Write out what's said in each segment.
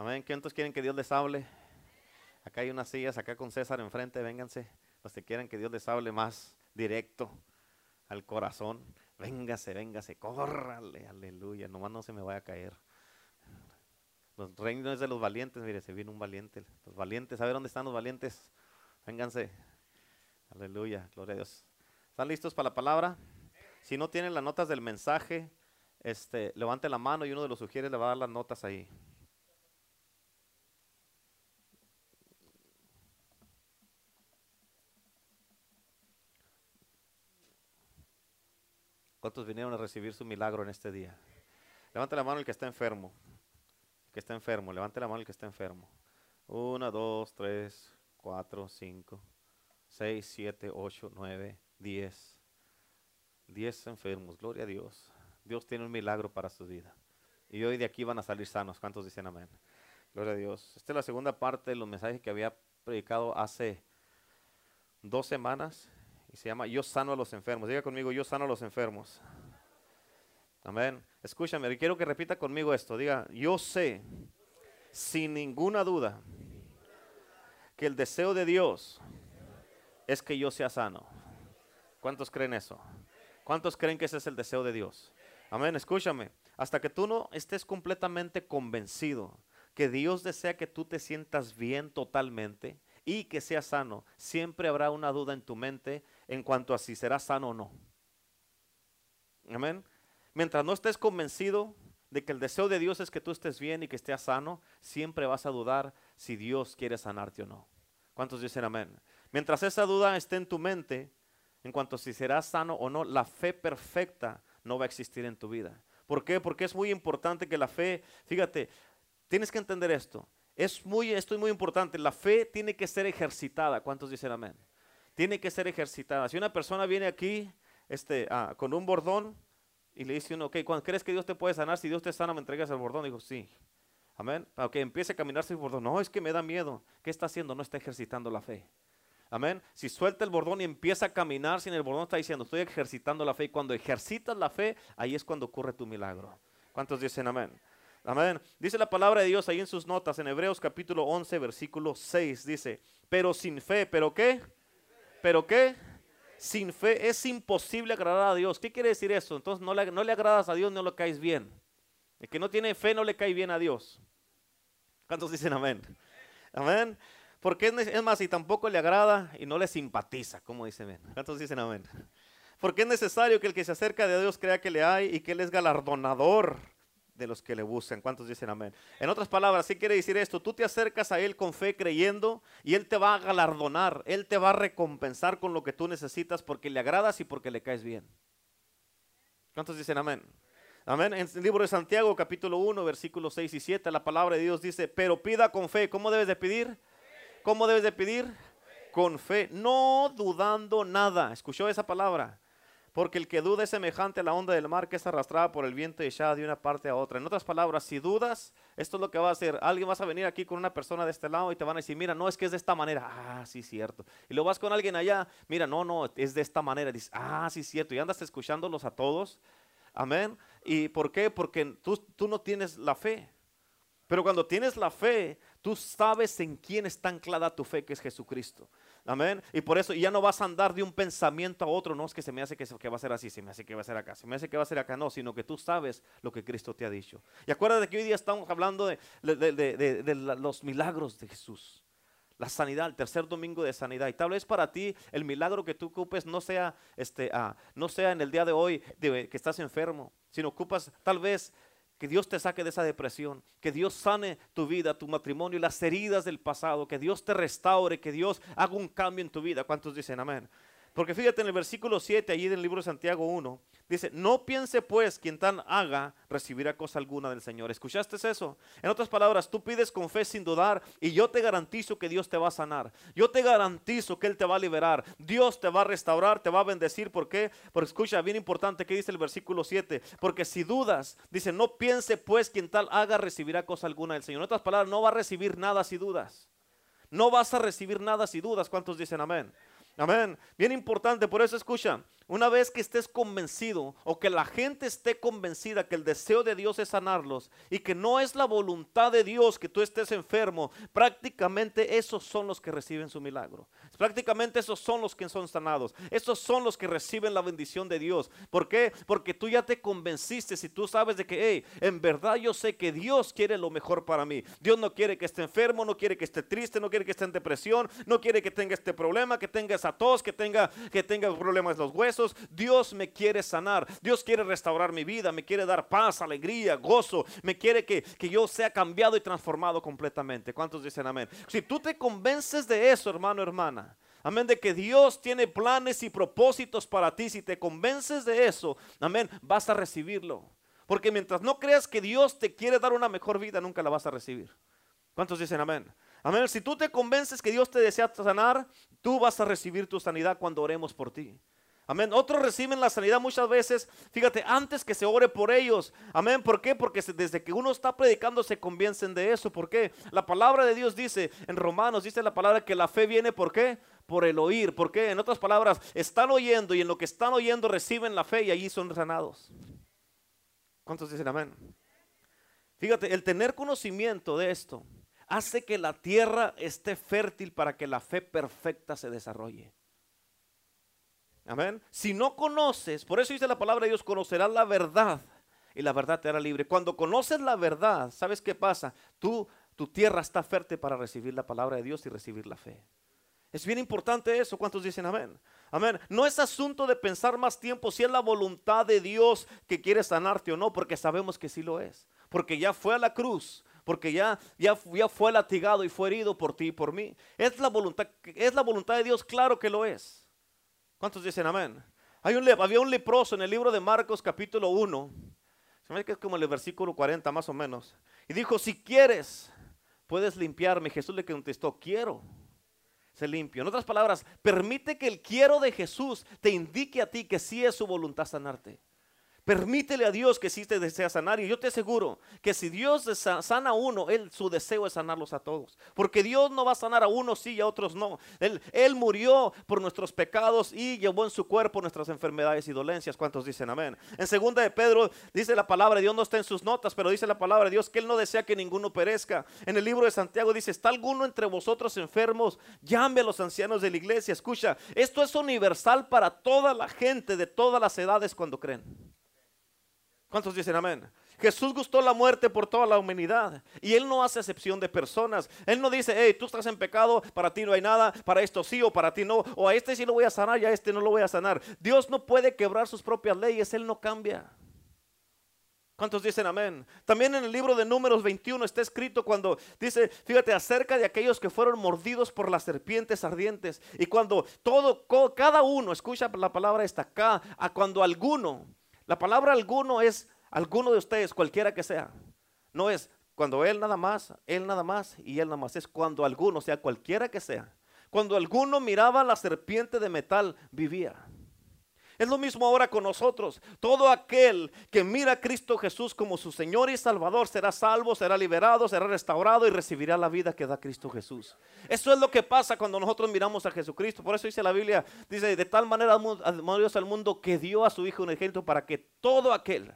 Amén. ¿Cuántos quieren que Dios les hable? Acá hay unas sillas, acá con César enfrente, vénganse. Los que quieran que Dios les hable más directo al corazón. Véngase, véngase, córrale, aleluya. Nomás no se me vaya a caer. Los reinos de los valientes, mire, se viene un valiente. Los valientes, a ver dónde están los valientes. Vénganse. Aleluya, gloria a Dios. ¿Están listos para la palabra? Si no tienen las notas del mensaje, este, levante la mano y uno de los sugieres le va a dar las notas ahí. ¿Cuántos vinieron a recibir su milagro en este día? Levante la mano el que está enfermo. El que está enfermo, levante la mano el que está enfermo. Una, dos, tres, cuatro, cinco, seis, siete, ocho, nueve, diez. Diez enfermos, gloria a Dios. Dios tiene un milagro para su vida. Y hoy de aquí van a salir sanos. ¿Cuántos dicen amén? Gloria a Dios. Esta es la segunda parte de los mensajes que había predicado hace dos semanas y se llama Yo sano a los enfermos. Diga conmigo, yo sano a los enfermos. Amén. Escúchame, quiero que repita conmigo esto. Diga, yo sé sin ninguna duda que el deseo de Dios es que yo sea sano. ¿Cuántos creen eso? ¿Cuántos creen que ese es el deseo de Dios? Amén, escúchame. Hasta que tú no estés completamente convencido que Dios desea que tú te sientas bien totalmente y que seas sano, siempre habrá una duda en tu mente en cuanto a si serás sano o no. Amén. Mientras no estés convencido de que el deseo de Dios es que tú estés bien y que estés sano, siempre vas a dudar si Dios quiere sanarte o no. ¿Cuántos dicen amén? Mientras esa duda esté en tu mente, en cuanto a si serás sano o no, la fe perfecta no va a existir en tu vida. ¿Por qué? Porque es muy importante que la fe, fíjate, tienes que entender esto. Es muy, esto es muy importante. La fe tiene que ser ejercitada. ¿Cuántos dicen amén? Tiene que ser ejercitada. Si una persona viene aquí este, ah, con un bordón y le dice uno, ok, ¿cuándo crees que Dios te puede sanar? Si Dios te sana, me entregas el bordón. Digo, sí. Amén. Aunque empiece a caminar sin bordón. No, es que me da miedo. ¿Qué está haciendo? No está ejercitando la fe. Amén. Si suelta el bordón y empieza a caminar sin el bordón, está diciendo, estoy ejercitando la fe. Y cuando ejercitas la fe, ahí es cuando ocurre tu milagro. ¿Cuántos dicen amén? Amén. Dice la palabra de Dios ahí en sus notas, en Hebreos capítulo 11, versículo 6. Dice, pero sin fe, ¿pero qué? Pero ¿qué? Sin fe es imposible agradar a Dios. ¿Qué quiere decir eso? Entonces no le, no le agradas a Dios, no le caes bien. El que no tiene fe no le cae bien a Dios. ¿Cuántos dicen amén? Amén. Porque es, más, y tampoco le agrada y no le simpatiza, como dicen. ¿Cuántos dicen amén? Porque es necesario que el que se acerca de Dios crea que le hay y que Él es galardonador de los que le buscan. ¿Cuántos dicen amén? En otras palabras, ¿qué quiere decir esto? Tú te acercas a Él con fe creyendo y Él te va a galardonar, Él te va a recompensar con lo que tú necesitas porque le agradas y porque le caes bien. ¿Cuántos dicen amén? Amén. En el libro de Santiago, capítulo 1, versículos 6 y 7, la palabra de Dios dice, pero pida con fe. ¿Cómo debes de pedir? ¿Cómo debes de pedir? Con fe, no dudando nada. ¿Escuchó esa palabra? Porque el que duda es semejante a la onda del mar que es arrastrada por el viento y echada de una parte a otra. En otras palabras, si dudas, esto es lo que va a hacer. Alguien vas a venir aquí con una persona de este lado y te van a decir, mira, no es que es de esta manera. Ah, sí, cierto. Y lo vas con alguien allá, mira, no, no, es de esta manera. Dices, ah, sí, cierto. Y andas escuchándolos a todos. Amén. ¿Y por qué? Porque tú, tú no tienes la fe. Pero cuando tienes la fe, tú sabes en quién está anclada tu fe, que es Jesucristo. Amén. Y por eso ya no vas a andar de un pensamiento a otro. No es que se me hace que, que va a ser así, se me hace que va a ser acá, se me hace que va a ser acá. No, sino que tú sabes lo que Cristo te ha dicho. Y acuérdate que hoy día estamos hablando de, de, los milagros de Jesús. La sanidad, el tercer domingo de sanidad. Y tal vez para ti el milagro que tú ocupes no sea, este, ah, no sea en el día de hoy de, que estás enfermo, sino ocupas tal vez que Dios te saque de esa depresión, que Dios sane tu vida, tu matrimonio y las heridas del pasado, que Dios te restaure, que Dios haga un cambio en tu vida. ¿Cuántos dicen amén? Porque fíjate en el versículo 7, allí del libro de Santiago 1, dice, no piense pues quien tan haga recibirá cosa alguna del Señor. ¿Escuchaste eso? En otras palabras, tú pides con fe sin dudar y yo te garantizo que Dios te va a sanar. Yo te garantizo que Él te va a liberar. Dios te va a restaurar, te va a bendecir. ¿Por qué? Porque escucha, bien importante que dice el versículo 7, porque si dudas, dice, no piense pues quien tal haga recibirá cosa alguna del Señor. En otras palabras, no va a recibir nada si dudas. No vas a recibir nada si dudas. ¿Cuántos dicen amén? Amén. Bien importante, por eso escucha. Una vez que estés convencido o que la gente esté convencida que el deseo de Dios es sanarlos y que no es la voluntad de Dios que tú estés enfermo, prácticamente esos son los que reciben su milagro. Prácticamente esos son los que son sanados. Esos son los que reciben la bendición de Dios. ¿Por qué? Porque tú ya te convenciste si tú sabes de que, hey, en verdad yo sé que Dios quiere lo mejor para mí. Dios no quiere que esté enfermo, no quiere que esté triste, no quiere que esté en depresión, no quiere que tenga este problema, que tenga esa tos, que tenga, que tenga problemas en los huesos Dios me quiere sanar. Dios quiere restaurar mi vida. Me quiere dar paz, alegría, gozo. Me quiere que, que yo sea cambiado y transformado completamente. ¿Cuántos dicen amén? Si tú te convences de eso, hermano, hermana. Amén, de que Dios tiene planes y propósitos para ti. Si te convences de eso, amén, vas a recibirlo. Porque mientras no creas que Dios te quiere dar una mejor vida, nunca la vas a recibir. ¿Cuántos dicen amén? Amén. Si tú te convences que Dios te desea sanar, tú vas a recibir tu sanidad cuando oremos por ti. Amén. Otros reciben la sanidad muchas veces, fíjate, antes que se ore por ellos. Amén. ¿Por qué? Porque desde que uno está predicando se convencen de eso. ¿Por qué? La palabra de Dios dice en Romanos, dice la palabra que la fe viene, ¿por qué? Por el oír. ¿Por qué? En otras palabras, están oyendo y en lo que están oyendo reciben la fe y allí son sanados. ¿Cuántos dicen amén? Fíjate, el tener conocimiento de esto hace que la tierra esté fértil para que la fe perfecta se desarrolle. Amén. Si no conoces, por eso dice la palabra de Dios, conocerás la verdad y la verdad te hará libre. Cuando conoces la verdad, ¿sabes qué pasa? Tú, tu tierra está fértil para recibir la palabra de Dios y recibir la fe. Es bien importante eso. ¿Cuántos dicen amén? Amén. No es asunto de pensar más tiempo si es la voluntad de Dios que quiere sanarte o no, porque sabemos que sí lo es. Porque ya fue a la cruz, porque ya, ya, ya fue latigado y fue herido por ti y por mí. Es la voluntad, es la voluntad de Dios, claro que lo es. ¿Cuántos dicen amén? Había un leproso en el libro de Marcos capítulo 1. Se me que es como el versículo 40 más o menos. Y dijo, si quieres, puedes limpiarme. Jesús le contestó, quiero. Se limpio. En otras palabras, permite que el quiero de Jesús te indique a ti que sí es su voluntad sanarte. Permítele a Dios que sí te desea sanar. Y yo te aseguro que si Dios sana a uno, él, su deseo es sanarlos a todos. Porque Dios no va a sanar a unos sí y a otros no. Él, él murió por nuestros pecados y llevó en su cuerpo nuestras enfermedades y dolencias. ¿Cuántos dicen amén? En segunda de Pedro dice la palabra, Dios no está en sus notas, pero dice la palabra de Dios que Él no desea que ninguno perezca. En el libro de Santiago dice, ¿está alguno entre vosotros enfermos? Llame a los ancianos de la iglesia. Escucha, esto es universal para toda la gente de todas las edades cuando creen. ¿Cuántos dicen amén? Jesús gustó la muerte por toda la humanidad y Él no hace excepción de personas. Él no dice, hey, tú estás en pecado, para ti no hay nada, para esto sí o para ti no, o a este sí lo voy a sanar y a este no lo voy a sanar. Dios no puede quebrar sus propias leyes, Él no cambia. ¿Cuántos dicen amén? También en el libro de Números 21 está escrito cuando dice, fíjate, acerca de aquellos que fueron mordidos por las serpientes ardientes. Y cuando todo, cada uno, escucha la palabra esta acá, a cuando alguno la palabra alguno es alguno de ustedes, cualquiera que sea. No es cuando él nada más, él nada más y él nada más. Es cuando alguno, sea cualquiera que sea. Cuando alguno miraba la serpiente de metal, vivía. Es lo mismo ahora con nosotros. Todo aquel que mira a Cristo Jesús como su Señor y Salvador será salvo, será liberado, será restaurado y recibirá la vida que da Cristo Jesús. Eso es lo que pasa cuando nosotros miramos a Jesucristo. Por eso dice la Biblia, dice, de tal manera amó Dios al mundo que dio a su Hijo un ejemplo para que todo aquel,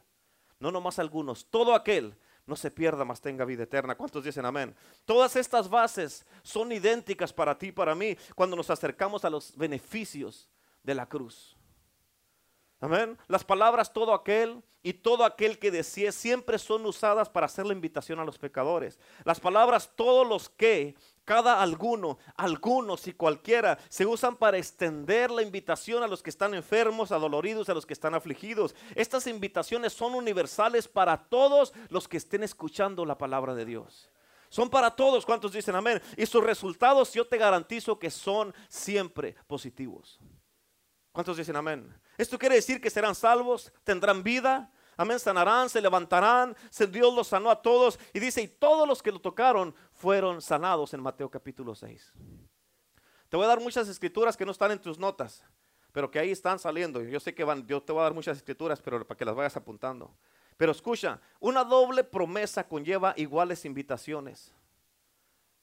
no nomás algunos, todo aquel no se pierda, mas tenga vida eterna. ¿Cuántos dicen amén? Todas estas bases son idénticas para ti y para mí cuando nos acercamos a los beneficios de la cruz. Amén. Las palabras todo aquel y todo aquel que decía siempre son usadas para hacer la invitación a los pecadores. Las palabras todos los que, cada alguno, algunos y cualquiera se usan para extender la invitación a los que están enfermos, adoloridos, a los que están afligidos. Estas invitaciones son universales para todos los que estén escuchando la palabra de Dios. Son para todos, ¿cuántos dicen amén? Y sus resultados yo te garantizo que son siempre positivos. ¿Cuántos dicen amén? Esto quiere decir que serán salvos, tendrán vida, amén, sanarán, se levantarán, Dios los sanó a todos y dice, y todos los que lo tocaron fueron sanados en Mateo capítulo 6. Te voy a dar muchas escrituras que no están en tus notas, pero que ahí están saliendo. Yo sé que van, yo te voy a dar muchas escrituras, pero para que las vayas apuntando. Pero escucha, una doble promesa conlleva iguales invitaciones.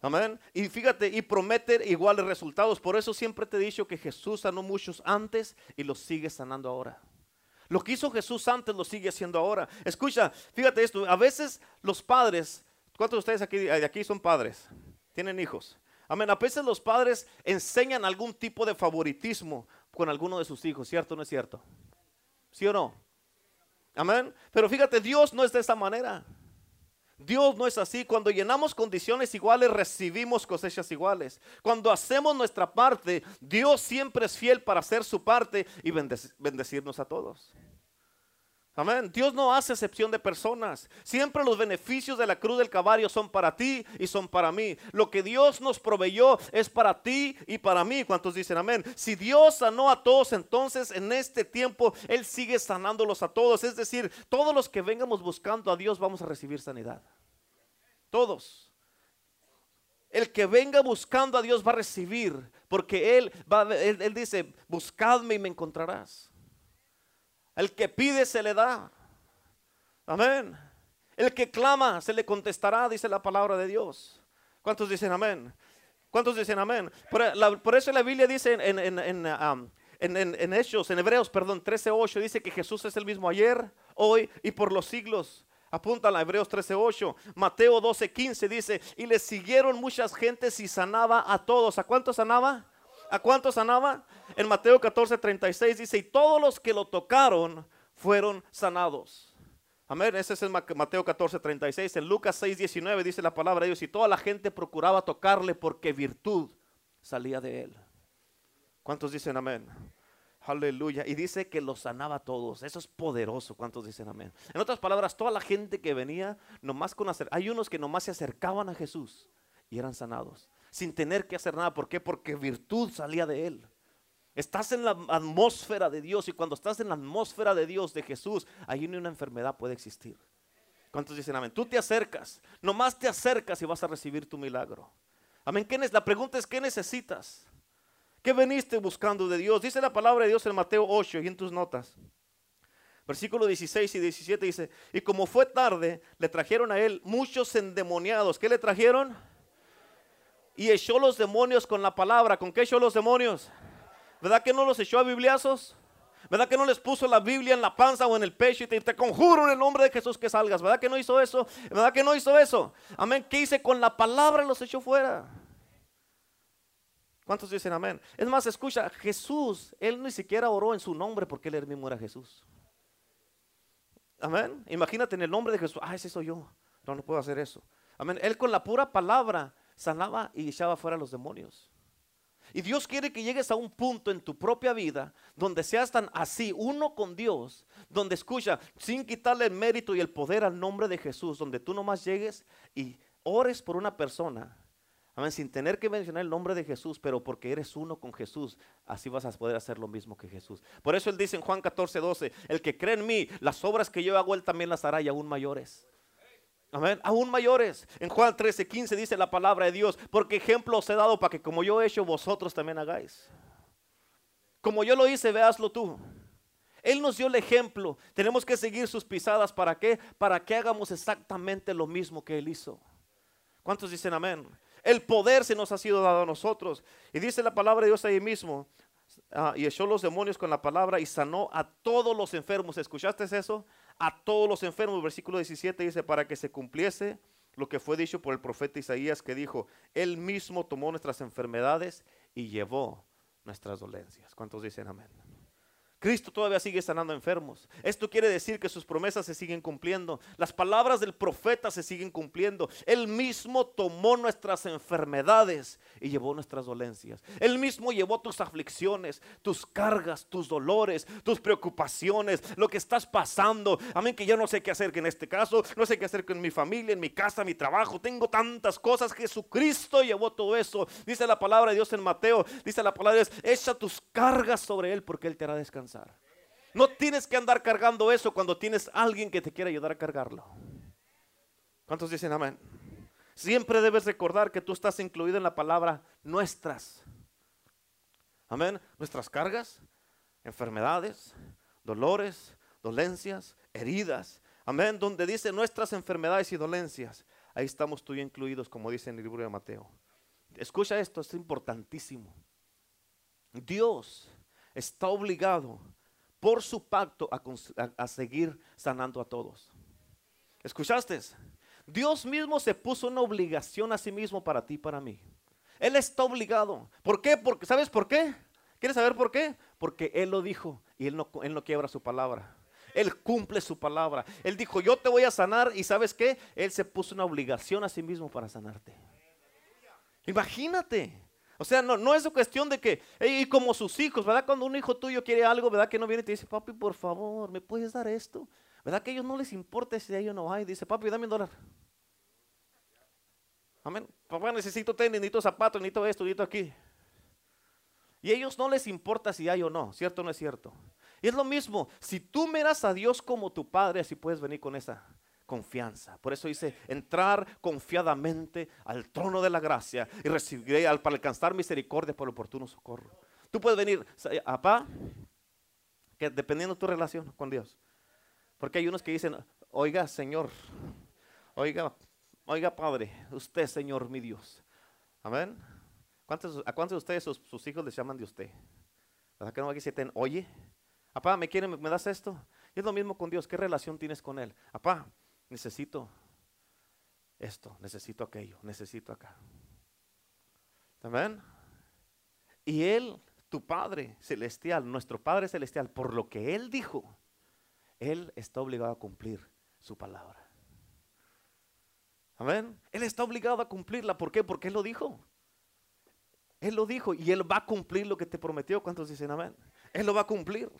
Amén. Y fíjate, y promete iguales resultados. Por eso siempre te he dicho que Jesús sanó muchos antes y los sigue sanando ahora. Lo que hizo Jesús antes lo sigue haciendo ahora. Escucha, fíjate esto. A veces los padres, ¿cuántos de ustedes aquí, aquí son padres? Tienen hijos. Amén. A veces los padres enseñan algún tipo de favoritismo con alguno de sus hijos, ¿cierto o no es cierto? ¿Sí o no? Amén. Pero fíjate, Dios no es de esa manera. Dios no es así. Cuando llenamos condiciones iguales, recibimos cosechas iguales. Cuando hacemos nuestra parte, Dios siempre es fiel para hacer su parte y bendecirnos a todos. Amén. Dios no hace excepción de personas. Siempre los beneficios de la cruz del Calvario son para ti y son para mí. Lo que Dios nos proveyó es para ti y para mí. ¿Cuántos dicen amén? Si Dios sanó a todos, entonces en este tiempo Él sigue sanándolos a todos. Es decir, todos los que vengamos buscando a Dios vamos a recibir sanidad. Todos. El que venga buscando a Dios va a recibir, porque Él, va, él, él dice, buscadme y me encontrarás. El que pide se le da. Amén. El que clama se le contestará, dice la palabra de Dios. ¿Cuántos dicen amén? ¿Cuántos dicen amén? Por, eso la Biblia dice en, en, um, en Hechos, en Hebreos, perdón, 13.8, dice que Jesús es el mismo ayer, hoy y por los siglos. Apúntala, Hebreos 13.8. Mateo 12.15 dice, y le siguieron muchas gentes y sanaba a todos. ¿A cuántos sanaba? ¿A cuántos sanaba? En Mateo 14, 36 dice, y todos los que lo tocaron fueron sanados. Amén, ese es el Mateo 14, 36. En Lucas 6, 19 dice la palabra de Dios, y toda la gente procuraba tocarle porque virtud salía de él. ¿Cuántos dicen amén? Aleluya. Y dice que los sanaba a todos. Eso es poderoso. ¿Cuántos dicen amén? En otras palabras, toda la gente que venía, nomás con hacer. Hay unos que nomás se acercaban a Jesús y eran sanados sin tener que hacer nada. ¿Por qué? Porque virtud salía de él. Estás en la atmósfera de Dios y cuando estás en la atmósfera de Dios, de Jesús, ahí ni una enfermedad puede existir. ¿Cuántos dicen amén? Tú te acercas, nomás te acercas y vas a recibir tu milagro. Amén. ¿Qué la pregunta es, ¿qué necesitas? ¿Qué veniste buscando de Dios? Dice la palabra de Dios en Mateo 8 y en tus notas. Versículo 16 y 17 dice, y como fue tarde, le trajeron a él muchos endemoniados. ¿Qué le trajeron? Y echó los demonios con la palabra. ¿Con qué echó los demonios? ¿Verdad que no los echó a bibliazos? ¿Verdad que no les puso la Biblia en la panza o en el pecho y te, conjuro en el nombre de Jesús que salgas? ¿Verdad que no hizo eso? ¿Verdad que no hizo eso? Amén. ¿Qué hice con la palabra? Los echó fuera. ¿Cuántos dicen amén? Es más, escucha, Jesús, él ni siquiera oró en su nombre porque él mismo era Jesús. Amén. Imagínate en el nombre de Jesús. Ah, ese soy yo. No, no puedo hacer eso. Amén. Él con la pura palabra sanaba y echaba fuera los demonios. Y Dios quiere que llegues a un punto en tu propia vida donde seas tan así, uno con Dios, donde escucha, sin quitarle el mérito y el poder al nombre de Jesús, donde tú nomás llegues y ores por una persona, amén, sin tener que mencionar el nombre de Jesús, pero porque eres uno con Jesús, así vas a poder hacer lo mismo que Jesús. Por eso él dice en Juan 14, 12, el que cree en mí, las obras que yo hago, él también las hará y aún mayores. Amén. Aún mayores. En Juan 13, 15 dice la palabra de Dios, porque ejemplo os he dado para que como yo he hecho, vosotros también hagáis. Como yo lo hice, véaslo tú. Él nos dio el ejemplo. Tenemos que seguir sus pisadas. ¿Para qué? Para que hagamos exactamente lo mismo que Él hizo. ¿Cuántos dicen amén? El poder se nos ha sido dado a nosotros. Y dice la palabra de Dios ahí mismo. Ah, y echó los demonios con la palabra y sanó a todos los enfermos. ¿Escuchaste eso? A todos los enfermos. Versículo 17 dice, para que se cumpliese lo que fue dicho por el profeta Isaías que dijo, Él mismo tomó nuestras enfermedades y llevó nuestras dolencias. ¿Cuántos dicen amén? Cristo todavía sigue sanando enfermos. Esto quiere decir que sus promesas se siguen cumpliendo. Las palabras del profeta se siguen cumpliendo. Él mismo tomó nuestras enfermedades y llevó nuestras dolencias. Él mismo llevó tus aflicciones, tus cargas, tus dolores, tus preocupaciones, lo que estás pasando. Amén, que yo no sé qué hacer en este caso, no sé qué hacer con mi familia, en mi casa, mi trabajo. Tengo tantas cosas. Jesucristo llevó todo eso. Dice la palabra de Dios en Mateo. Dice la palabra de Dios, echa tus cargas sobre Él porque Él te hará descansar. No tienes que andar cargando eso cuando tienes alguien que te quiere ayudar a cargarlo. ¿Cuántos dicen amén? Siempre debes recordar que tú estás incluido en la palabra nuestras. Amén. Nuestras cargas, enfermedades, dolores, dolencias, heridas. Amén. Donde dice nuestras enfermedades y dolencias. ahí estamos tú incluidos, como dice en el libro de Mateo. Escucha esto, es importantísimo. Dios está obligado por su pacto a, seguir sanando a todos. ¿Escuchaste? Dios mismo se puso una obligación a sí mismo para ti y para mí. Él está obligado. ¿Por qué? Porque, ¿Sabes por qué? ¿Quieres saber por qué? Porque Él lo dijo y Él no, él no quiebra su palabra. Él cumple su palabra. Él dijo, yo te voy a sanar y ¿sabes qué? Él se puso una obligación a sí mismo para sanarte. Imagínate. O sea, no, no es cuestión de que, y como sus hijos, ¿verdad? Cuando un hijo tuyo quiere algo, ¿verdad? Que no viene y te dice, papi, por favor, ¿me puedes dar esto? ¿Verdad que a ellos no les importa si hay o no hay? Dice, papi, dame un dólar. Amén. Papá, necesito tenis, necesito zapatos, necesito esto, necesito aquí. Y a ellos no les importa si hay o no, ¿cierto o no es cierto? Y es lo mismo, si tú miras a Dios como tu Padre, así puedes venir con esa confianza. Por eso dice, entrar confiadamente al trono de la gracia y recibiré al, para alcanzar misericordia por el oportuno socorro. Tú puedes venir, papá, que dependiendo de tu relación con Dios. Porque hay unos que dicen, oiga Señor, oiga, oiga Padre, usted Señor mi Dios. Amén. ¿Cuántos, ¿A cuántos de ustedes sus, hijos les llaman de usted? ¿Verdad que no aquí se oye? Papá, ¿me quieren, me das esto? Y es lo mismo con Dios. ¿Qué relación tienes con Él? Papá, necesito esto, necesito aquello, necesito acá. Amén. Y Él, tu Padre celestial, nuestro Padre celestial, por lo que Él dijo, Él está obligado a cumplir su palabra. Amén. Él está obligado a cumplirla. ¿Por qué? Porque Él lo dijo. Él lo dijo y Él va a cumplir lo que te prometió. ¿Cuántos dicen amén? Él lo va a cumplir.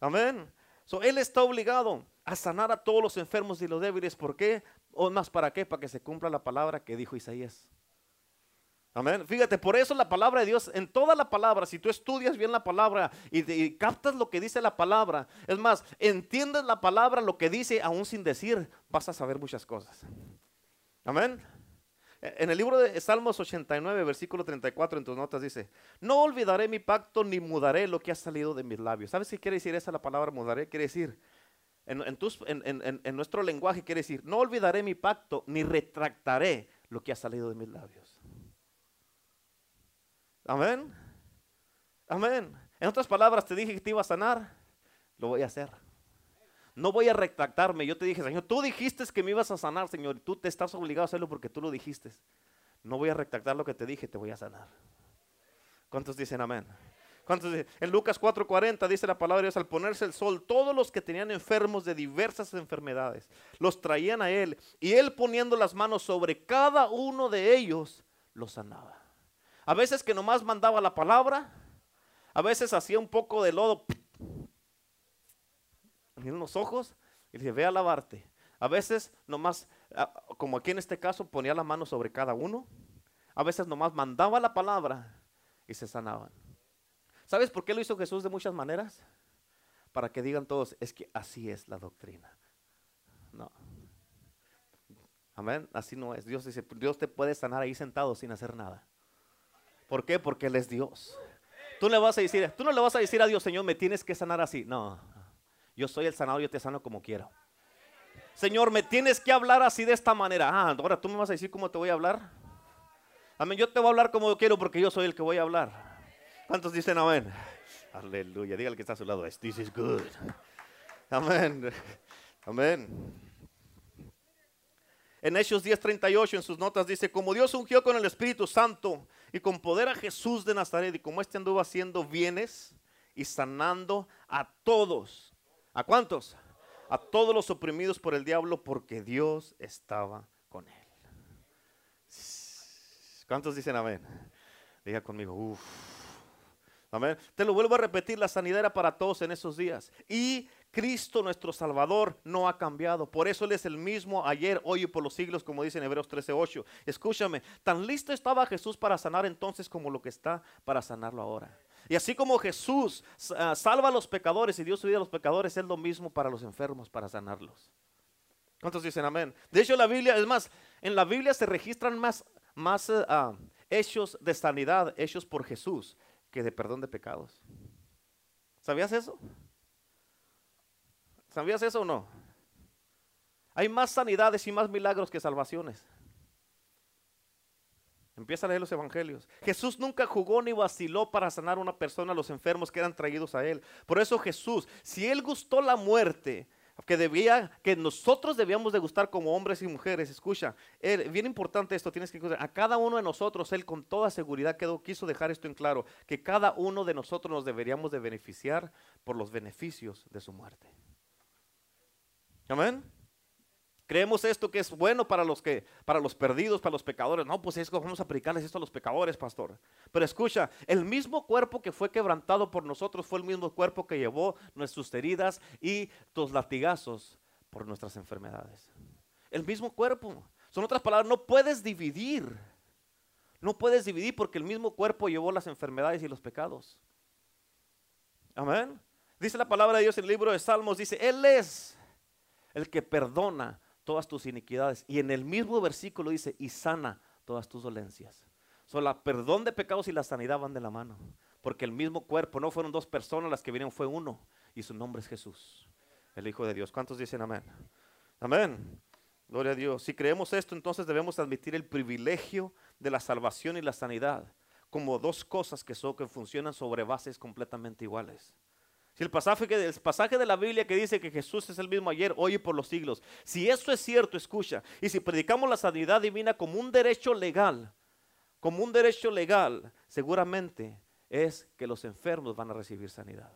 Amén. So, él está obligado a sanar a todos los enfermos y los débiles. ¿Por qué? O más para qué? Para que se cumpla la palabra que dijo Isaías. Amén. Fíjate, por eso la palabra de Dios, en toda la palabra, si tú estudias bien la palabra y, captas lo que dice la palabra, es más, entiendes la palabra, lo que dice, aún sin decir, vas a saber muchas cosas. Amén. En el libro de Salmos 89, versículo 34, en tus notas dice, no olvidaré mi pacto ni mudaré lo que ha salido de mis labios. ¿Sabes qué quiere decir esa la palabra mudaré? Quiere decir, en, nuestro lenguaje quiere decir, no olvidaré mi pacto ni retractaré lo que ha salido de mis labios. Amén. Amén. En otras palabras, te dije que te iba a sanar, lo voy a hacer. No voy a retractarme. Yo te dije, Señor, tú dijiste que me ibas a sanar, Señor. Tú te estás obligado a hacerlo porque tú lo dijiste. No voy a retractar lo que te dije, te voy a sanar. ¿Cuántos dicen amén? En Lucas 4:40 dice la palabra Dios, al ponerse el sol, todos los que tenían enfermos de diversas enfermedades, los traían a él. Y él poniendo las manos sobre cada uno de ellos, los sanaba. A veces que nomás mandaba la palabra, a veces hacía un poco de lodo en los ojos y dice, ve a lavarte. A veces nomás, como aquí en este caso, ponía la mano sobre cada uno. A veces nomás mandaba la palabra y se sanaban. ¿Sabes por qué lo hizo Jesús de muchas maneras? Para que digan todos, es que así es la doctrina. No. Amén, así no es. Dios dice, Dios te puede sanar ahí sentado sin hacer nada. ¿Por qué? Porque Él es Dios. Tú vas a tú no le vas a decir a Dios, Señor, me tienes que sanar así. No, yo soy el sanador, yo te sano como quiero. Señor, me tienes que hablar así de esta manera. Ah, ahora tú me vas a decir cómo te voy a hablar. Amén, yo te voy a hablar como yo quiero porque yo soy el que voy a hablar. ¿Cuántos dicen amén? Aleluya, dígale que está a su lado. This is good. Amén. Amén. En Hechos 10:38 en sus notas dice, como Dios ungió con el Espíritu Santo y con poder a Jesús de Nazaret y como éste anduvo haciendo bienes y sanando a todos. ¿A cuántos? A todos los oprimidos por el diablo porque Dios estaba con él. ¿Cuántos dicen amén? Diga conmigo, uff. Te lo vuelvo a repetir, la sanidad era para todos en esos días. Y Cristo nuestro Salvador no ha cambiado. Por eso Él es el mismo ayer, hoy y por los siglos, como dice en Hebreos 13:8. Escúchame, tan listo estaba Jesús para sanar entonces como lo que está para sanarlo ahora. Y así como Jesús uh, salva a los pecadores y dio su a los pecadores, es lo mismo para los enfermos, para sanarlos. ¿Cuántos dicen amén? De hecho, la Biblia, es más, en la Biblia se registran más, más uh, hechos de sanidad, hechos por Jesús, que de perdón de pecados. ¿Sabías eso? ¿Sabías eso o no? Hay más sanidades y más milagros que salvaciones. Empieza a leer los evangelios. Jesús nunca jugó ni vaciló para sanar a una persona, a los enfermos que eran traídos a él. Por eso Jesús, si él gustó la muerte, que debía, que nosotros debíamos de gustar como hombres y mujeres. Escucha, bien importante esto, tienes que a cada uno de nosotros, él con toda seguridad quedó, quiso dejar esto en claro, que cada uno de nosotros nos deberíamos de beneficiar por los beneficios de su muerte. Amén. Creemos esto que es bueno para los que, para los perdidos, para los pecadores. No, pues es que vamos a aplicarles esto a los pecadores, pastor. Pero escucha, el mismo cuerpo que fue quebrantado por nosotros fue el mismo cuerpo que llevó nuestras heridas y tus latigazos por nuestras enfermedades. El mismo cuerpo. Son otras palabras, no puedes dividir. No puedes dividir porque el mismo cuerpo llevó las enfermedades y los pecados. Amén. Dice la palabra de Dios en el libro de Salmos, dice, Él es el que perdona todas tus iniquidades. Y en el mismo versículo dice, y sana todas tus dolencias. So, la perdón de pecados y la sanidad van de la mano. Porque el mismo cuerpo, no fueron dos personas las que vinieron, fue uno. Y su nombre es Jesús, el Hijo de Dios. ¿Cuántos dicen amén? Amén. Gloria a Dios. Si creemos esto, entonces debemos admitir el privilegio de la salvación y la sanidad como dos cosas que, son, que funcionan sobre bases completamente iguales. Si el pasaje, el pasaje de la Biblia que dice que Jesús es el mismo ayer, hoy y por los siglos, si eso es cierto, escucha, y si predicamos la sanidad divina como un derecho legal, como un derecho legal, seguramente es que los enfermos van a recibir sanidad.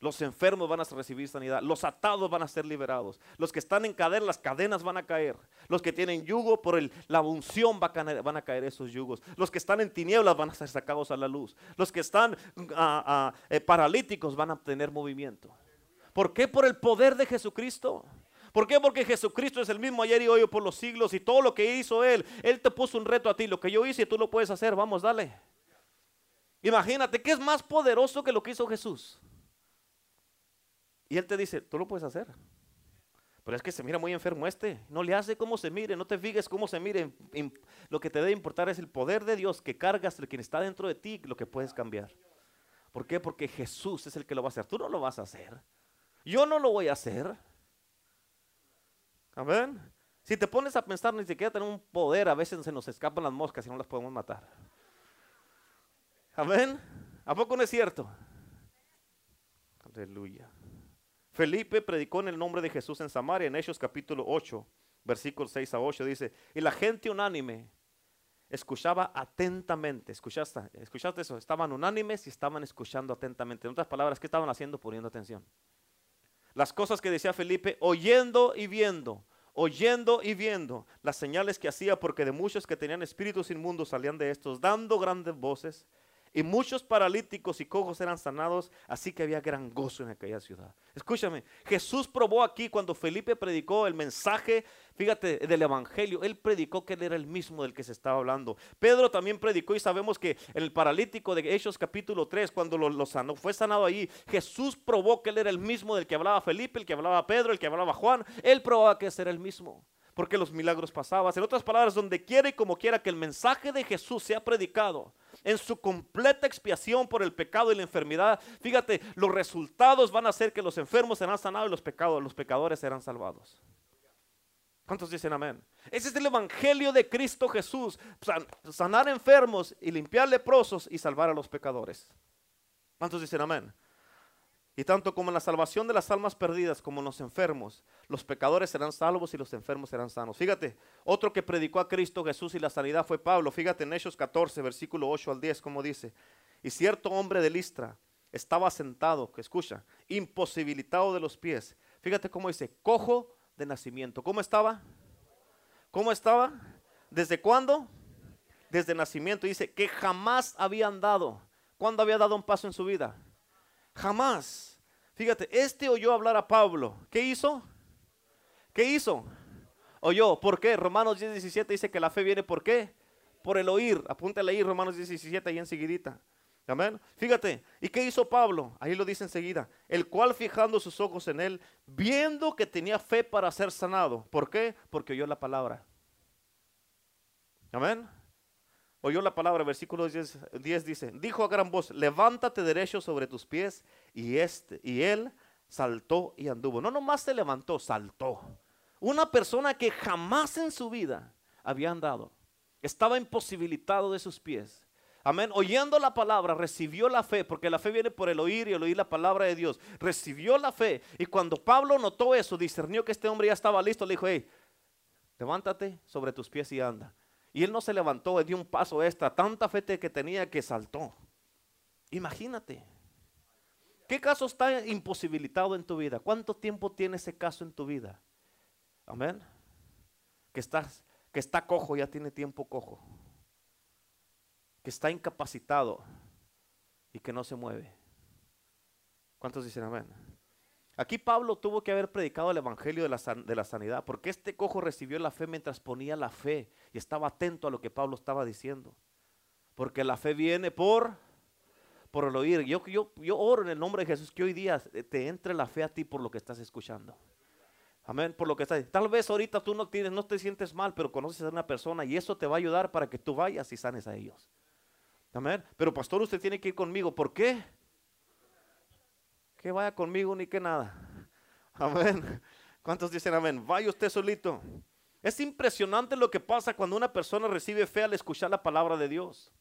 Los enfermos van a recibir sanidad. Los atados van a ser liberados. Los que están en cadena, las cadenas van a caer. Los que tienen yugo, por la unción van a caer esos yugos. Los que están en tinieblas van a ser sacados a la luz. Los que están ah, ah, eh, paralíticos van a tener movimiento. ¿Por qué? Por el poder de Jesucristo. ¿Por qué? Porque Jesucristo es el mismo ayer y hoy por los siglos y todo lo que hizo Él, Él te puso un reto a ti. Lo que yo hice, tú lo puedes hacer. Vamos, dale. Imagínate, ¿qué es más poderoso que lo que hizo Jesús? Y él te dice, tú lo puedes hacer. Pero es que se mira muy enfermo este. No le hace cómo se mire, no te fijes cómo se mire. Lo que te debe importar es el poder de Dios que cargas, el quien está dentro de ti, lo que puedes cambiar. ¿Por qué? Porque Jesús es el que lo va a hacer. Tú no lo vas a hacer. Yo no lo voy a hacer. Amén. Si te pones a pensar, ni siquiera tener un poder, a veces se nos escapan las moscas y no las podemos matar. Amén. ¿A poco no es cierto? Aleluya. Felipe predicó en el nombre de Jesús en Samaria, en Hechos capítulo 8, versículos 6 a 8, dice, y la gente unánime escuchaba atentamente, ¿escuchaste? ¿Escuchaste eso? Estaban unánimes y estaban escuchando atentamente. En otras palabras, ¿qué estaban haciendo? Poniendo atención. Las cosas que decía Felipe, oyendo y viendo, oyendo y viendo las señales que hacía, porque de muchos que tenían espíritus inmundos salían de estos, dando grandes voces y muchos paralíticos y cojos eran sanados, así que había gran gozo en aquella ciudad. Escúchame, Jesús probó aquí cuando Felipe predicó el mensaje, fíjate, del Evangelio. Él predicó que él era el mismo del que se estaba hablando. Pedro también predicó y sabemos que el paralítico de Hechos capítulo 3, cuando lo, sanó, fue sanado ahí, Jesús probó que él era el mismo del que hablaba Felipe, el que hablaba Pedro, el que hablaba Juan. Él probaba que ese era el mismo porque los milagros pasaban. En otras palabras, donde quiera y como quiera que el mensaje de Jesús sea predicado, en su completa expiación por el pecado y la enfermedad, fíjate, los resultados van a ser que los enfermos serán sanados y los, pecados, los pecadores serán salvados. ¿Cuántos dicen amén? Ese es el evangelio de Cristo Jesús, sanar enfermos y limpiar leprosos y salvar a los pecadores. ¿Cuántos dicen amén? Y tanto como en la salvación de las almas perdidas como en los enfermos, los pecadores serán salvos y los enfermos serán sanos. Fíjate, otro que predicó a Cristo Jesús y la sanidad fue Pablo. Fíjate en Hechos 14, versículo 8 al 10, como dice. Y cierto hombre de Listra estaba sentado, que escucha, imposibilitado de los pies. Fíjate cómo dice, cojo de nacimiento. ¿Cómo estaba? ¿Cómo estaba? ¿Desde cuándo? Desde nacimiento. Dice que jamás había andado. ¿Cuándo había dado un paso en su vida? Jamás. Fíjate, este oyó hablar a Pablo. ¿Qué hizo? ¿Qué hizo? Oyó. ¿Por qué? Romanos 10, 17 dice que la fe viene por qué? Por el oír. Apúntale ahí Romanos 10, 17 ahí enseguidita. Amén. Fíjate. ¿Y qué hizo Pablo? Ahí lo dice enseguida. El cual fijando sus ojos en él, viendo que tenía fe para ser sanado. ¿Por qué? Porque oyó la palabra. Amén oyó la palabra, versículo 10, dice, dijo a gran voz, levántate derecho sobre tus pies, y, este, y él saltó y anduvo. No nomás se levantó, saltó. Una persona que jamás en su vida había andado. Estaba imposibilitado de sus pies. Amén. Oyendo la palabra, recibió la fe, porque la fe viene por el oír y el oír la palabra de Dios. Recibió la fe. Y cuando Pablo notó eso, discernió que este hombre ya estaba listo, le dijo, hey, levántate sobre tus pies y anda. Y él no se levantó, él dio un paso extra, tanta fe que tenía que saltó. Imagínate. ¿Qué caso está imposibilitado en tu vida? ¿Cuánto tiempo tiene ese caso en tu vida? Amén. Que estás, que está cojo, ya tiene tiempo cojo. Que está incapacitado y que no se mueve. ¿Cuántos dicen amén? Aquí Pablo tuvo que haber predicado el evangelio de la, sanidad, porque este cojo recibió la fe mientras ponía la fe y estaba atento a lo que Pablo estaba diciendo. Porque la fe viene por, por el oír. Yo, yo, yo oro en el nombre de Jesús que hoy día te entre la fe a ti por lo que estás escuchando. Amén, por lo que estás. Tal vez ahorita tú no tienes, no te sientes mal, pero conoces a una persona y eso te va a ayudar para que tú vayas y sanes a ellos. Amén. Pero pastor, usted tiene que ir conmigo. ¿Por qué? Que vaya conmigo ni que nada. Amén. ¿Cuántos dicen amén? Vaya usted solito. Es impresionante lo que pasa cuando una persona recibe fe al escuchar la palabra de Dios.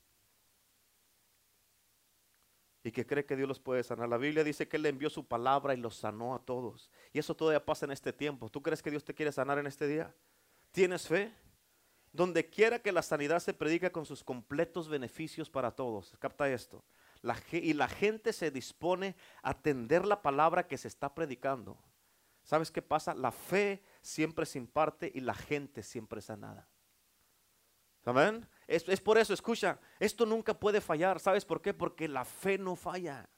Y que cree que Dios los puede sanar. La Biblia dice que Él le envió su palabra y los sanó a todos. Y eso todavía pasa en este tiempo. ¿Tú crees que Dios te quiere sanar en este día? ¿Tienes fe? Donde quiera que la sanidad se predica con sus completos beneficios para todos. Capta esto y la gente se dispone a atender la palabra que se está predicando, ¿sabes qué pasa? La fe siempre se imparte y la gente siempre sanada. ¿Saben? Es, es por eso, escucha, esto nunca puede fallar. ¿Sabes por qué? Porque la fe no falla.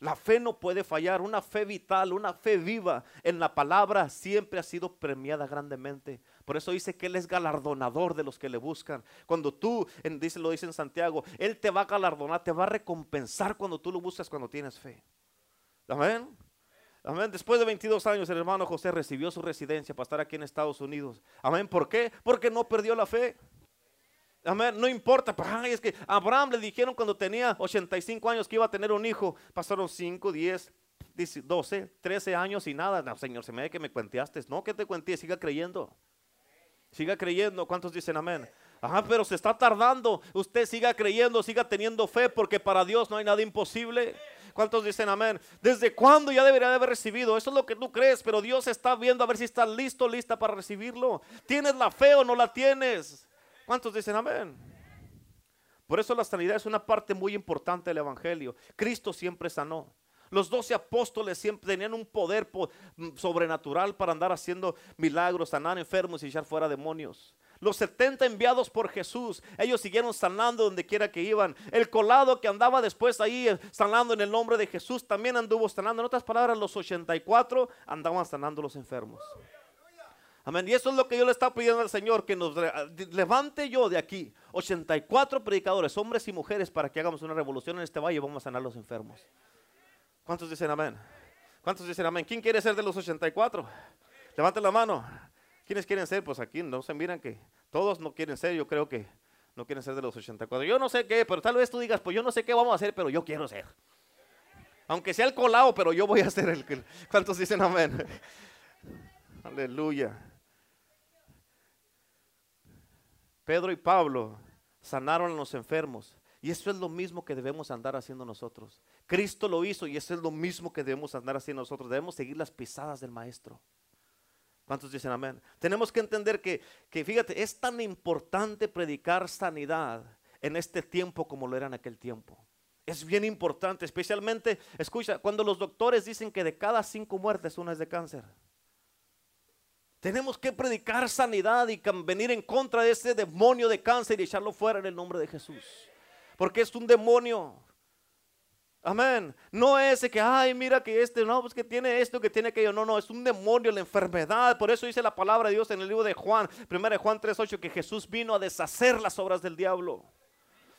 La fe no puede fallar, una fe vital, una fe viva en la palabra siempre ha sido premiada grandemente. Por eso dice que Él es galardonador de los que le buscan. Cuando tú, dice, lo dice en Santiago, Él te va a galardonar, te va a recompensar cuando tú lo buscas, cuando tienes fe. Amén. Amén. Después de 22 años, el hermano José recibió su residencia para estar aquí en Estados Unidos. Amén. ¿Por qué? Porque no perdió la fe. Amén, no importa, pues, es que Abraham le dijeron cuando tenía 85 años que iba a tener un hijo, pasaron 5, 10, 12, 13 años y nada. No, Señor, se me ve que me cuenteaste. No, que te cuente, siga creyendo. Siga creyendo. ¿Cuántos dicen amén? Ajá, pero se está tardando. Usted siga creyendo, siga teniendo fe, porque para Dios no hay nada imposible. ¿Cuántos dicen amén? ¿Desde cuándo ya debería de haber recibido? Eso es lo que tú crees, pero Dios está viendo a ver si estás listo, lista para recibirlo. ¿Tienes la fe o no la tienes? ¿Cuántos dicen amén? Por eso la sanidad es una parte muy importante del Evangelio. Cristo siempre sanó. Los doce apóstoles siempre tenían un poder mm, sobrenatural para andar haciendo milagros, sanar enfermos y echar fuera demonios. Los 70 enviados por Jesús, ellos siguieron sanando donde quiera que iban. El colado que andaba después ahí eh, sanando en el nombre de Jesús también anduvo sanando. En otras palabras, los 84 andaban sanando los enfermos. Amén. Y eso es lo que yo le estaba pidiendo al Señor, que nos levante yo de aquí 84 predicadores, hombres y mujeres, para que hagamos una revolución en este valle y vamos a sanar los enfermos. ¿Cuántos dicen amén? ¿Cuántos dicen amén? ¿Quién quiere ser de los 84? Levante la mano. ¿Quiénes quieren ser? Pues aquí no se miran que todos no quieren ser, yo creo que no quieren ser de los 84. Yo no sé qué, pero tal vez tú digas, pues yo no sé qué vamos a hacer, pero yo quiero ser. Aunque sea el colado, pero yo voy a ser el que... ¿Cuántos dicen amén? Aleluya. Pedro y Pablo sanaron a los enfermos. Y eso es lo mismo que debemos andar haciendo nosotros. Cristo lo hizo y eso es lo mismo que debemos andar haciendo nosotros. Debemos seguir las pisadas del Maestro. ¿Cuántos dicen amén? Tenemos que entender que, que, fíjate, es tan importante predicar sanidad en este tiempo como lo era en aquel tiempo. Es bien importante, especialmente, escucha, cuando los doctores dicen que de cada cinco muertes una es de cáncer. Tenemos que predicar sanidad y venir en contra de ese demonio de cáncer y echarlo fuera en el nombre de Jesús. Porque es un demonio. Amén. No es que, ay, mira que este, no, pues que tiene esto, que tiene aquello. No, no, es un demonio, la enfermedad. Por eso dice la palabra de Dios en el libro de Juan, 1 Juan 3.8, que Jesús vino a deshacer las obras del diablo.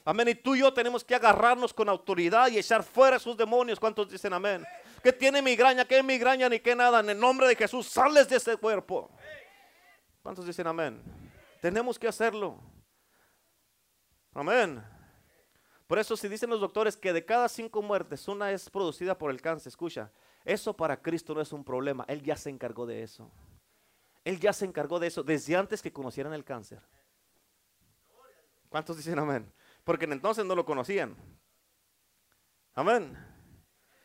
Amén. Y tú y yo tenemos que agarrarnos con autoridad y echar fuera esos demonios. ¿Cuántos dicen amén? Que tiene migraña, que migraña ni que nada. En el nombre de Jesús, sales de ese cuerpo. ¿Cuántos dicen amén? Tenemos que hacerlo. Amén. Por eso si dicen los doctores que de cada cinco muertes una es producida por el cáncer, escucha, eso para Cristo no es un problema. Él ya se encargó de eso. Él ya se encargó de eso desde antes que conocieran el cáncer. ¿Cuántos dicen amén? Porque entonces no lo conocían. Amén.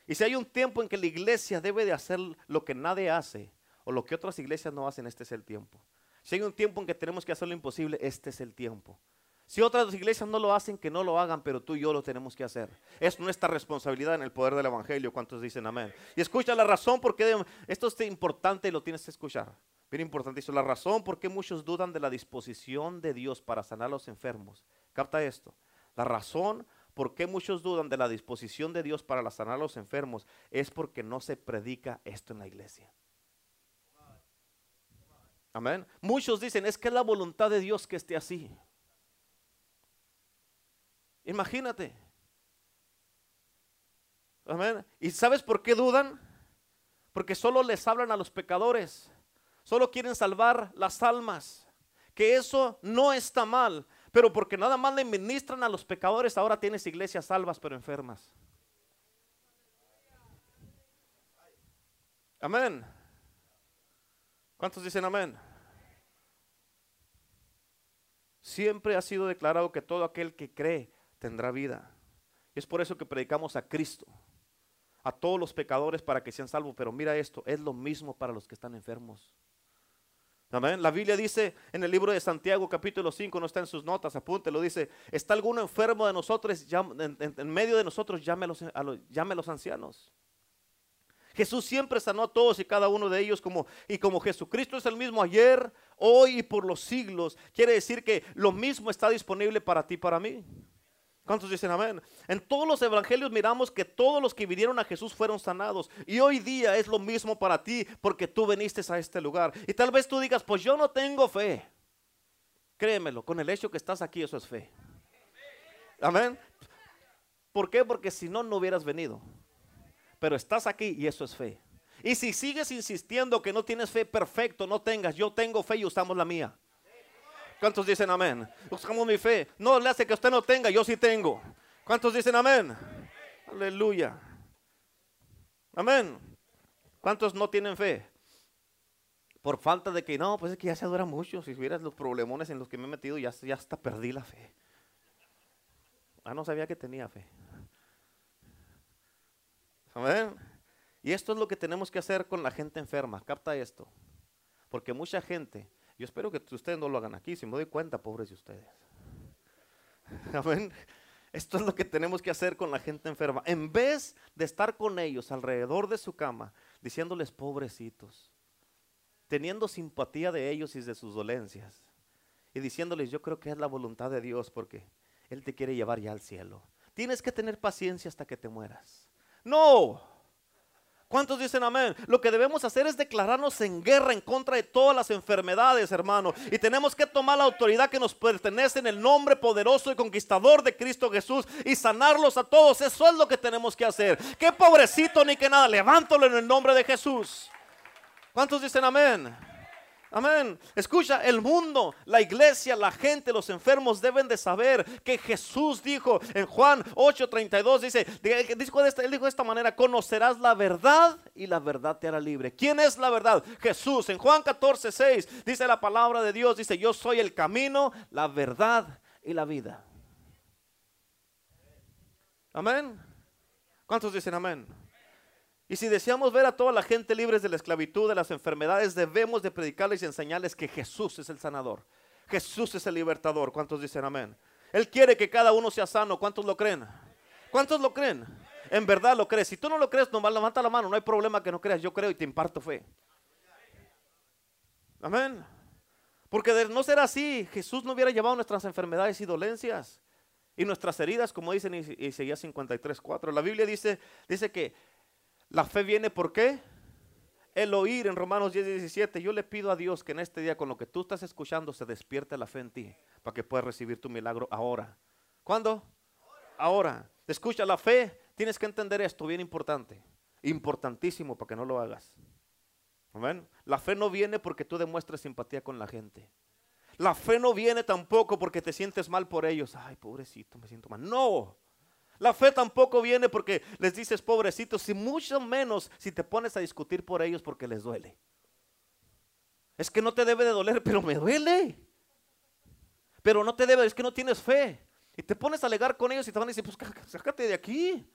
Y si hay un tiempo en que la iglesia debe de hacer lo que nadie hace o lo que otras iglesias no hacen, este es el tiempo. Si hay un tiempo en que tenemos que hacer lo imposible, este es el tiempo. Si otras iglesias no lo hacen, que no lo hagan, pero tú y yo lo tenemos que hacer. Es nuestra responsabilidad en el poder del Evangelio. ¿Cuántos dicen amén? Y escucha la razón por qué esto es importante y lo tienes que escuchar. Bien importante. La razón por qué muchos dudan de la disposición de Dios para sanar a los enfermos. Capta esto. La razón por qué muchos dudan de la disposición de Dios para sanar a los enfermos es porque no se predica esto en la iglesia. Amén. Muchos dicen, es que es la voluntad de Dios que esté así. Imagínate. Amén. ¿Y sabes por qué dudan? Porque solo les hablan a los pecadores. Solo quieren salvar las almas. Que eso no está mal. Pero porque nada más le ministran a los pecadores, ahora tienes iglesias salvas pero enfermas. Amén. ¿Cuántos dicen amén? Siempre ha sido declarado que todo aquel que cree tendrá vida. Y es por eso que predicamos a Cristo, a todos los pecadores para que sean salvos. Pero mira esto, es lo mismo para los que están enfermos. Amén. La Biblia dice en el libro de Santiago capítulo 5, no está en sus notas, apúntelo, dice, ¿está alguno enfermo de nosotros? En, medio de nosotros llame a, los, ancianos. Jesús siempre sanó a todos y cada uno de ellos como y como Jesucristo es el mismo ayer, hoy y por los siglos, quiere decir que lo mismo está disponible para ti para mí. ¿Cuántos dicen amén? En todos los evangelios miramos que todos los que vinieron a Jesús fueron sanados. Y hoy día es lo mismo para ti porque tú viniste a este lugar. Y tal vez tú digas, pues yo no tengo fe. Créemelo, con el hecho que estás aquí eso es fe. Amén. ¿Por qué? Porque si no, no hubieras venido. Pero estás aquí y eso es fe. Y si sigues insistiendo que no tienes fe, perfecto, no tengas. Yo tengo fe y usamos la mía. ¿Cuántos dicen amén? Buscamos mi fe. No le hace que usted no tenga, yo sí tengo. ¿Cuántos dicen amén? Aleluya. Amén. ¿Cuántos no tienen fe? Por falta de que, no, pues es que ya se dura mucho. Si vieras los problemones en los que me he metido, ya, ya hasta perdí la fe. Ah, no sabía que tenía fe. Amén. Y esto es lo que tenemos que hacer con la gente enferma. Capta esto. Porque mucha gente yo espero que ustedes no lo hagan aquí, si me doy cuenta, pobres de ustedes. Amén. Esto es lo que tenemos que hacer con la gente enferma. En vez de estar con ellos alrededor de su cama, diciéndoles pobrecitos, teniendo simpatía de ellos y de sus dolencias, y diciéndoles, yo creo que es la voluntad de Dios porque Él te quiere llevar ya al cielo. Tienes que tener paciencia hasta que te mueras. No, ¿Cuántos dicen amén? Lo que debemos hacer es declararnos en guerra en contra de todas las enfermedades, hermano. Y tenemos que tomar la autoridad que nos pertenece en el nombre poderoso y conquistador de Cristo Jesús y sanarlos a todos. Eso es lo que tenemos que hacer. Qué pobrecito ni que nada. Levántalo en el nombre de Jesús. ¿Cuántos dicen amén? Amén. Escucha, el mundo, la iglesia, la gente, los enfermos deben de saber que Jesús dijo en Juan 8:32, dice, dijo de esta, él dijo de esta manera, conocerás la verdad y la verdad te hará libre. ¿Quién es la verdad? Jesús. En Juan 14:6 dice la palabra de Dios, dice, yo soy el camino, la verdad y la vida. Amén. ¿Cuántos dicen amén? Y si deseamos ver a toda la gente libres de la esclavitud, de las enfermedades, debemos de predicarles y enseñarles que Jesús es el sanador. Jesús es el libertador. ¿Cuántos dicen amén? Él quiere que cada uno sea sano. ¿Cuántos lo creen? ¿Cuántos lo creen? En verdad lo crees. Si tú no lo crees, nomás levanta la mano. No hay problema que no creas. Yo creo y te imparto fe. Amén. Porque de no ser así, Jesús no hubiera llevado nuestras enfermedades y dolencias y nuestras heridas, como dice en Isaías 53.4. La Biblia dice, dice que la fe viene por qué? El oír en Romanos 10, 17. Yo le pido a Dios que en este día con lo que tú estás escuchando se despierte la fe en ti para que puedas recibir tu milagro ahora. ¿Cuándo? Ahora. Escucha la fe. Tienes que entender esto, bien importante. Importantísimo para que no lo hagas. Amén. La fe no viene porque tú demuestres simpatía con la gente. La fe no viene tampoco porque te sientes mal por ellos. Ay, pobrecito, me siento mal. No. La fe tampoco viene porque les dices pobrecitos, y mucho menos si te pones a discutir por ellos porque les duele. Es que no te debe de doler, pero me duele. Pero no te debe, es que no tienes fe. Y te pones a alegar con ellos y te van a decir, pues sácate de aquí.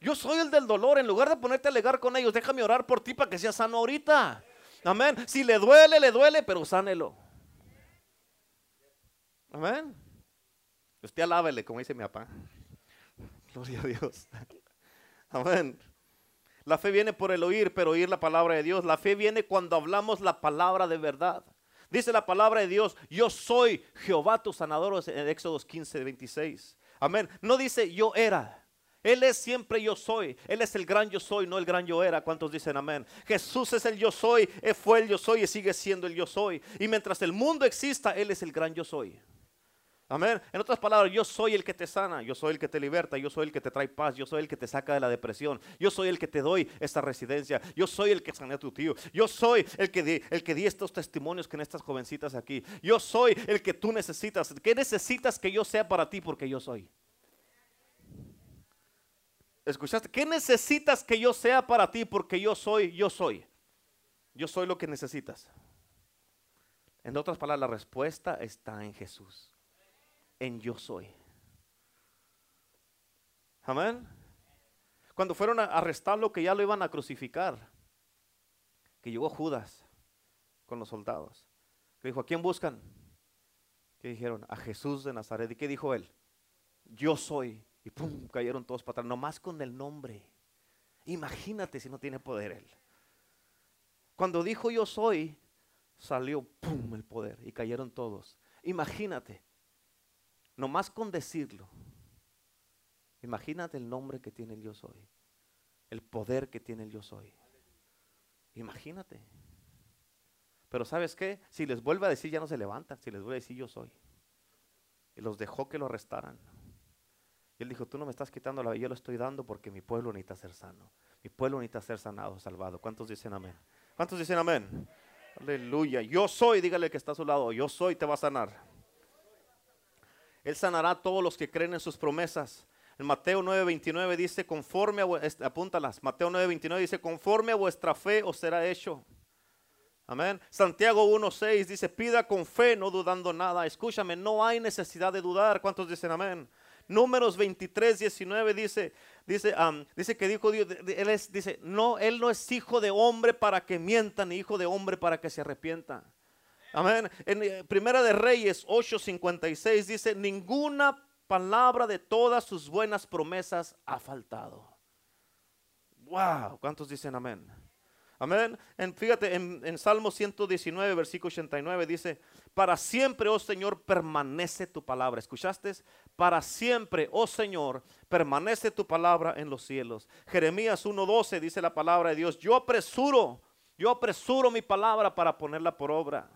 Yo soy el del dolor. En lugar de ponerte a alegar con ellos, déjame orar por ti para que sea sano ahorita. Amén. Si le duele, le duele, pero sánelo. Amén. Usted alábele, como dice mi papá. Gloria a Dios. Amén. La fe viene por el oír, pero oír la palabra de Dios. La fe viene cuando hablamos la palabra de verdad. Dice la palabra de Dios, yo soy Jehová tu sanador en Éxodo 15, 26. Amén. No dice yo era. Él es siempre yo soy. Él es el gran yo soy, no el gran yo era. ¿Cuántos dicen amén? Jesús es el yo soy. Fue el yo soy y sigue siendo el yo soy. Y mientras el mundo exista, Él es el gran yo soy. Amén. En otras palabras, yo soy el que te sana, yo soy el que te liberta, yo soy el que te trae paz, yo soy el que te saca de la depresión, yo soy el que te doy esta residencia, yo soy el que sané a tu tío, yo soy el que di, el que di estos testimonios que en estas jovencitas aquí, yo soy el que tú necesitas. ¿Qué necesitas que yo sea para ti? Porque yo soy. ¿Escuchaste? ¿Qué necesitas que yo sea para ti? Porque yo soy, yo soy. Yo soy lo que necesitas. En otras palabras, la respuesta está en Jesús en yo soy. Amén. Cuando fueron a arrestarlo, que ya lo iban a crucificar, que llegó Judas con los soldados, que dijo, ¿a quién buscan? Que dijeron, a Jesús de Nazaret. ¿Y qué dijo él? Yo soy. Y pum, cayeron todos para atrás, nomás con el nombre. Imagínate si no tiene poder él. Cuando dijo yo soy, salió pum el poder y cayeron todos. Imagínate. No más con decirlo. Imagínate el nombre que tiene el yo soy. El poder que tiene el yo soy. Imagínate. Pero ¿sabes qué? Si les vuelve a decir ya no se levantan. Si les vuelve a decir yo soy. Y los dejó que lo arrestaran. Y él dijo, tú no me estás quitando la vida, yo lo estoy dando porque mi pueblo necesita ser sano. Mi pueblo necesita ser sanado, salvado. ¿Cuántos dicen amén? ¿Cuántos dicen amén? Aleluya. Yo soy, dígale que está a su lado. Yo soy, te va a sanar. Él sanará a todos los que creen en sus promesas. En Mateo 9:29 dice, conforme a, apúntalas, Mateo 9:29 dice, conforme a vuestra fe os será hecho. Amén. Santiago 1:6 dice, pida con fe, no dudando nada. Escúchame, no hay necesidad de dudar. ¿Cuántos dicen amén? Números 23, 19 dice, dice, dice que dijo Dios, él es, dice, no, él no es hijo de hombre para que mienta, ni hijo de hombre para que se arrepienta. Amén. En eh, Primera de Reyes 8:56 dice, ninguna palabra de todas sus buenas promesas ha faltado. Wow, ¿cuántos dicen amén? Amén. En, fíjate, en, en Salmo 119, versículo 89 dice, para siempre, oh Señor, permanece tu palabra. ¿Escuchaste? Para siempre, oh Señor, permanece tu palabra en los cielos. Jeremías 1.12 dice la palabra de Dios, yo apresuro, yo apresuro mi palabra para ponerla por obra.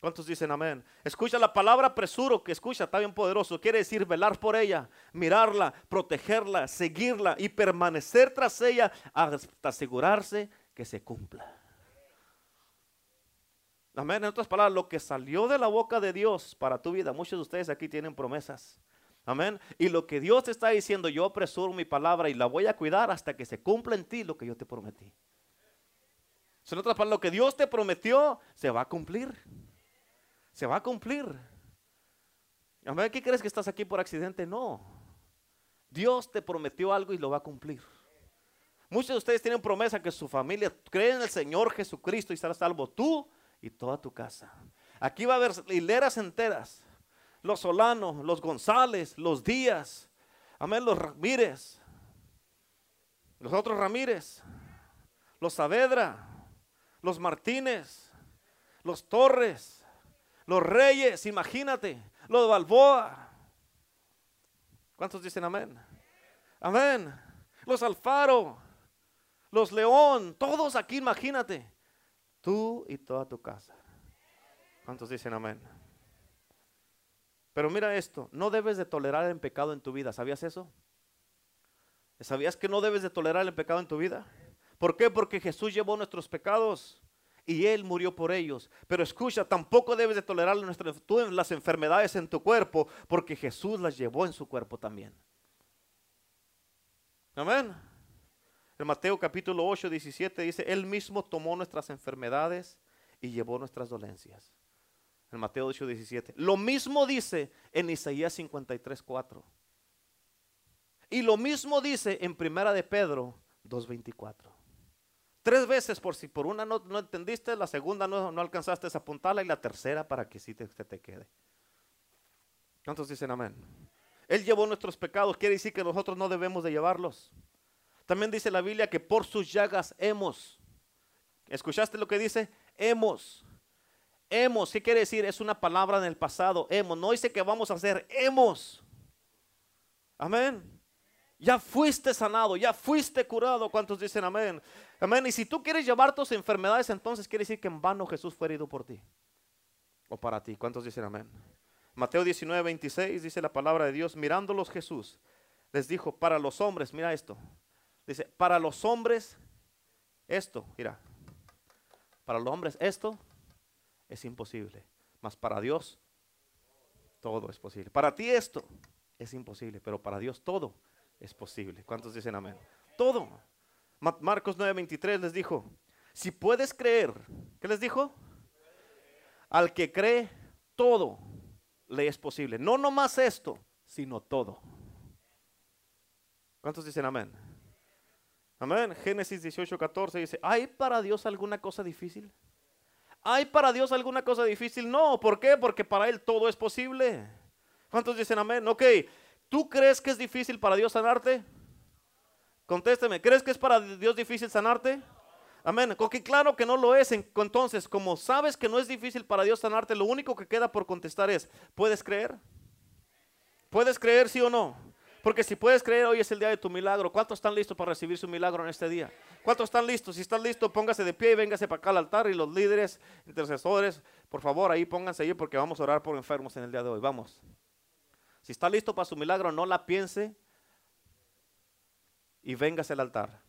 ¿Cuántos dicen amén? Escucha la palabra presuro que escucha, está bien poderoso. Quiere decir velar por ella, mirarla, protegerla, seguirla y permanecer tras ella hasta asegurarse que se cumpla. Amén. En otras palabras, lo que salió de la boca de Dios para tu vida, muchos de ustedes aquí tienen promesas. Amén. Y lo que Dios te está diciendo, yo apresuro mi palabra y la voy a cuidar hasta que se cumpla en ti lo que yo te prometí. En otras palabras, lo que Dios te prometió se va a cumplir se va a cumplir. A ¿qué crees que estás aquí por accidente? No. Dios te prometió algo y lo va a cumplir. Muchos de ustedes tienen promesa que su familia cree en el Señor Jesucristo y será salvo tú y toda tu casa. Aquí va a haber hileras enteras. Los Solanos, los González, los Díaz, amén, los Ramírez, los otros Ramírez, los Saavedra, los Martínez, los Torres, los reyes, imagínate, los Balboa. ¿Cuántos dicen amén? Amén. Los Alfaro, los León, todos aquí, imagínate. Tú y toda tu casa. ¿Cuántos dicen amén? Pero mira esto, no debes de tolerar el pecado en tu vida. ¿Sabías eso? ¿Sabías que no debes de tolerar el pecado en tu vida? ¿Por qué? Porque Jesús llevó nuestros pecados y Él murió por ellos. Pero escucha, tampoco debes de tolerar las enfermedades en tu cuerpo, porque Jesús las llevó en su cuerpo también. Amén. En Mateo capítulo 8, 17 dice, Él mismo tomó nuestras enfermedades y llevó nuestras dolencias. En Mateo 8, 17. Lo mismo dice en Isaías 53, 4. Y lo mismo dice en Primera de Pedro 2.24. Tres veces por si por una no, entendiste, la segunda no, no, alcanzaste a apuntarla y la tercera para que sí te, te quede. ¿Cuántos dicen amén? Él llevó nuestros pecados, quiere decir que nosotros no debemos de llevarlos. También dice la Biblia que por sus llagas hemos. ¿Escuchaste lo que dice? Hemos. Hemos, ¿qué quiere decir? Es una palabra en el pasado. Hemos. No dice que vamos a hacer. Hemos. Amén. Ya fuiste sanado, ya fuiste curado. ¿Cuántos dicen amén? Amén. Y si tú quieres llevar tus enfermedades, entonces quiere decir que en vano Jesús fue herido por ti. O para ti. ¿Cuántos dicen amén? Mateo 19, 26 dice la palabra de Dios, mirándolos Jesús, les dijo, para los hombres, mira esto. Dice, para los hombres, esto, mira, para los hombres esto es imposible, mas para Dios todo es posible. Para ti esto es imposible, pero para Dios todo es posible. ¿Cuántos dicen amén? Todo. Marcos 9:23 les dijo, si puedes creer, ¿qué les dijo? Al que cree, todo le es posible. No nomás esto, sino todo. ¿Cuántos dicen amén? Amén. Génesis 18:14 dice, ¿hay para Dios alguna cosa difícil? ¿Hay para Dios alguna cosa difícil? No, ¿por qué? Porque para Él todo es posible. ¿Cuántos dicen amén? Ok, ¿Tú crees que es difícil para Dios sanarte? Contésteme, ¿crees que es para Dios difícil sanarte? Amén. Porque claro que no lo es. Entonces, como sabes que no es difícil para Dios sanarte, lo único que queda por contestar es, ¿puedes creer? ¿Puedes creer sí o no? Porque si puedes creer, hoy es el día de tu milagro. ¿Cuántos están listos para recibir su milagro en este día? ¿Cuántos están listos? Si están listos, póngase de pie y véngase para acá al altar. Y los líderes, intercesores, por favor, ahí pónganse ahí porque vamos a orar por enfermos en el día de hoy. Vamos. Si está listo para su milagro, no la piense y véngase al altar.